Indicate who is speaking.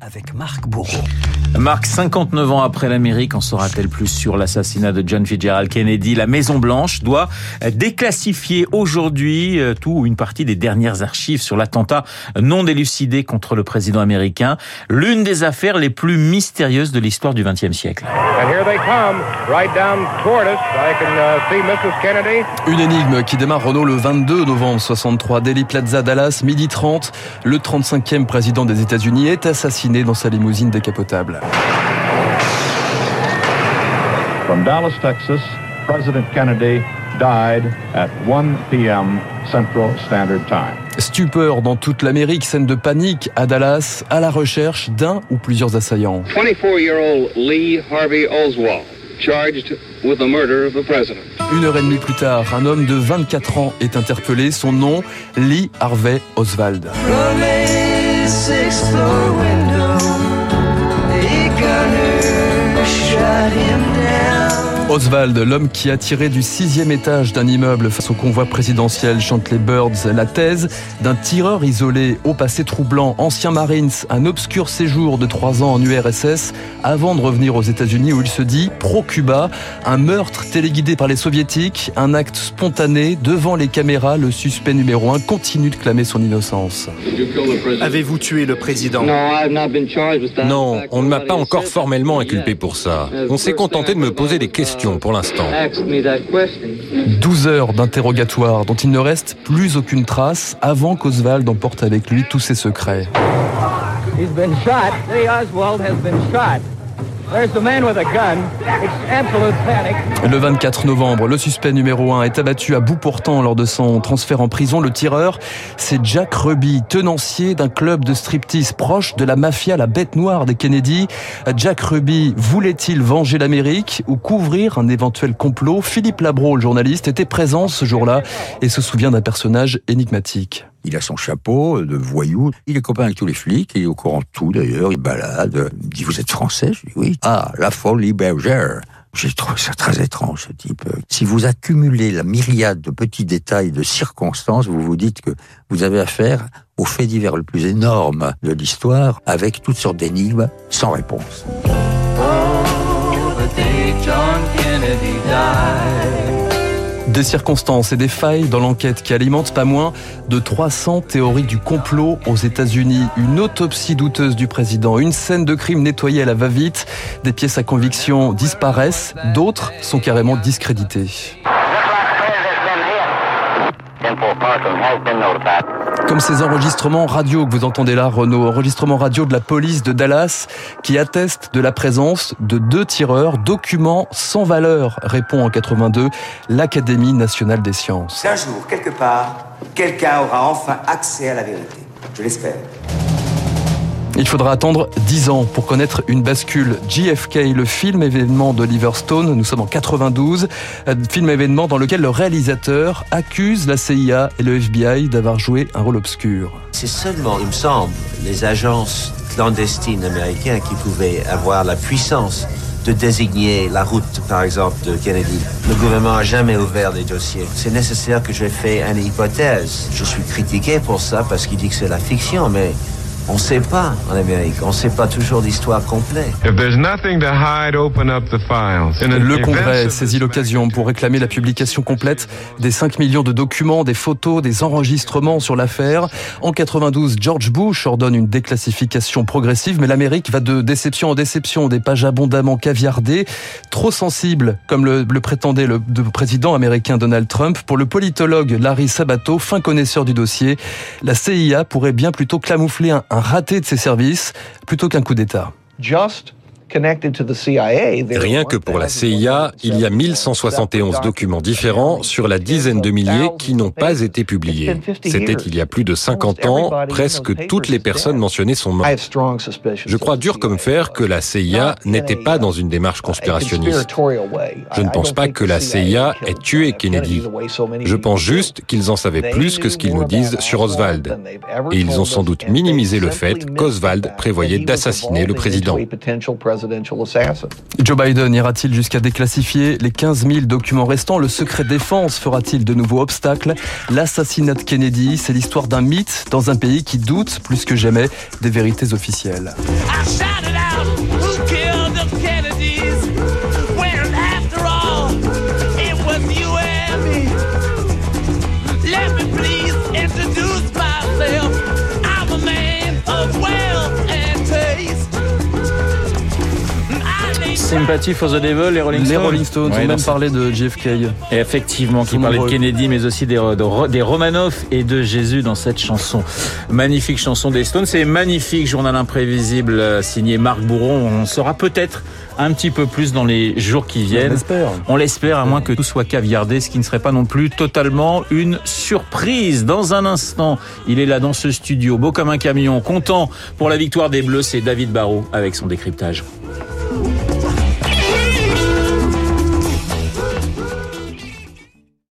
Speaker 1: avec Marc Bourreau.
Speaker 2: Marc, 59 ans après l'Amérique, en saura-t-elle plus sur l'assassinat de John Fitzgerald Kennedy? La Maison Blanche doit déclassifier aujourd'hui euh, tout ou une partie des dernières archives sur l'attentat non délucidé contre le président américain, l'une des affaires les plus mystérieuses de l'histoire du XXe siècle.
Speaker 3: Une énigme qui démarre Renault le 22 novembre 63, Delhi Plaza, Dallas, midi 30. Le 35e président des États-Unis est assassiné dans sa limousine décapotable.
Speaker 4: From Dallas, Texas, President Kennedy died at 1 p.m. Central Standard Time.
Speaker 3: Stupeur dans toute l'Amérique, scène de panique à Dallas, à la recherche d'un ou plusieurs assaillants.
Speaker 5: 24-year-old Lee Harvey Oswald, charged with the murder of the president.
Speaker 3: Une heure et demie plus tard, un homme de 24 ans est interpellé. Son nom, Lee Harvey Oswald. shut him down. Oswald, l'homme qui a tiré du sixième étage d'un immeuble face au convoi présidentiel, chante les Birds, la thèse d'un tireur isolé au passé troublant, ancien Marines, un obscur séjour de trois ans en URSS, avant de revenir aux États-Unis où il se dit pro-Cuba, un meurtre téléguidé par les soviétiques, un acte spontané, devant les caméras, le suspect numéro un continue de clamer son innocence.
Speaker 6: Avez-vous tué le président?
Speaker 7: Non, on ne m'a pas encore formellement inculpé pour ça. On s'est contenté de me poser des questions pour l'instant.
Speaker 3: 12 heures d'interrogatoire dont il ne reste plus aucune trace avant qu'Oswald emporte avec lui tous ses secrets. Le 24 novembre, le suspect numéro 1 est abattu à bout portant lors de son transfert en prison. Le tireur, c'est Jack Ruby, tenancier d'un club de striptease proche de la mafia, la bête noire des Kennedy. Jack Ruby voulait-il venger l'Amérique ou couvrir un éventuel complot? Philippe Labro, le journaliste, était présent ce jour-là et se souvient d'un personnage énigmatique.
Speaker 8: Il a son chapeau de voyou. Il est copain avec tous les flics. Il est au courant de tout d'ailleurs. Il balade. Il dit Vous êtes français? Je dis Oui. Ah, la folie bergère. J'ai trouvé ça très étrange, ce type. Si vous accumulez la myriade de petits détails, de circonstances, vous vous dites que vous avez affaire au fait divers le plus énorme de l'histoire, avec toutes sortes d'énigmes sans réponse.
Speaker 3: Des circonstances et des failles dans l'enquête qui alimentent pas moins de 300 théories du complot aux États-Unis. Une autopsie douteuse du président, une scène de crime nettoyée à la va-vite. Des pièces à conviction disparaissent, d'autres sont carrément discréditées. Comme ces enregistrements radio que vous entendez là, Renault, enregistrements radio de la police de Dallas qui attestent de la présence de deux tireurs, documents sans valeur, répond en 82 l'Académie nationale des sciences.
Speaker 9: Un jour, quelque part, quelqu'un aura enfin accès à la vérité. Je l'espère.
Speaker 3: Il faudra attendre 10 ans pour connaître une bascule. JFK, le film événement d'Oliver Stone, nous sommes en 92, film événement dans lequel le réalisateur accuse la CIA et le FBI d'avoir joué un rôle obscur.
Speaker 10: C'est seulement, il me semble, les agences clandestines américaines qui pouvaient avoir la puissance de désigner la route, par exemple, de Kennedy. Le gouvernement n'a jamais ouvert des dossiers. C'est nécessaire que j'ai fait une hypothèse. Je suis critiqué pour ça parce qu'il dit que c'est la fiction, mais on ne sait pas en Amérique, on ne sait pas toujours l'histoire complète.
Speaker 3: Le Congrès saisit l'occasion pour réclamer la publication complète des 5 millions de documents, des photos, des enregistrements sur l'affaire. En 92, George Bush ordonne une déclassification progressive, mais l'Amérique va de déception en déception, des pages abondamment caviardées, trop sensibles, comme le, le prétendait le, le président américain Donald Trump. Pour le politologue Larry Sabato, fin connaisseur du dossier, la CIA pourrait bien plutôt camoufler un, un raté de ses services plutôt qu'un coup d'État.
Speaker 7: Rien que pour la CIA, il y a 1171 documents différents sur la dizaine de milliers qui n'ont pas été publiés. C'était il y a plus de 50 ans, presque toutes les personnes mentionnées sont mortes. Je crois dur comme fer que la CIA n'était pas dans une démarche conspirationniste. Je ne pense pas que la CIA ait tué Kennedy. Je pense juste qu'ils en savaient plus que ce qu'ils nous disent sur Oswald. Et ils ont sans doute minimisé le fait qu'Oswald prévoyait d'assassiner le président.
Speaker 3: Joe Biden ira-t-il jusqu'à déclassifier les 15 000 documents restants? Le secret défense fera-t-il de nouveaux obstacles? L'assassinat de Kennedy, c'est l'histoire d'un mythe dans un pays qui doute plus que jamais des vérités officielles.
Speaker 2: Sympathy for the Devil, les Rolling Stones.
Speaker 3: Les Rolling Stones ont même parlé de JFK.
Speaker 2: Et effectivement, qui parlait de Kennedy, mais aussi des, des Romanov et de Jésus dans cette chanson. Magnifique chanson des Stones. C'est magnifique journal imprévisible euh, signé Marc Bourron. On saura peut-être un petit peu plus dans les jours qui viennent. On
Speaker 3: l'espère.
Speaker 2: On l'espère, à moins que tout soit caviardé, ce qui ne serait pas non plus totalement une surprise. Dans un instant, il est là dans ce studio, beau comme un camion, content pour la victoire des Bleus, c'est David Barrault avec son décryptage.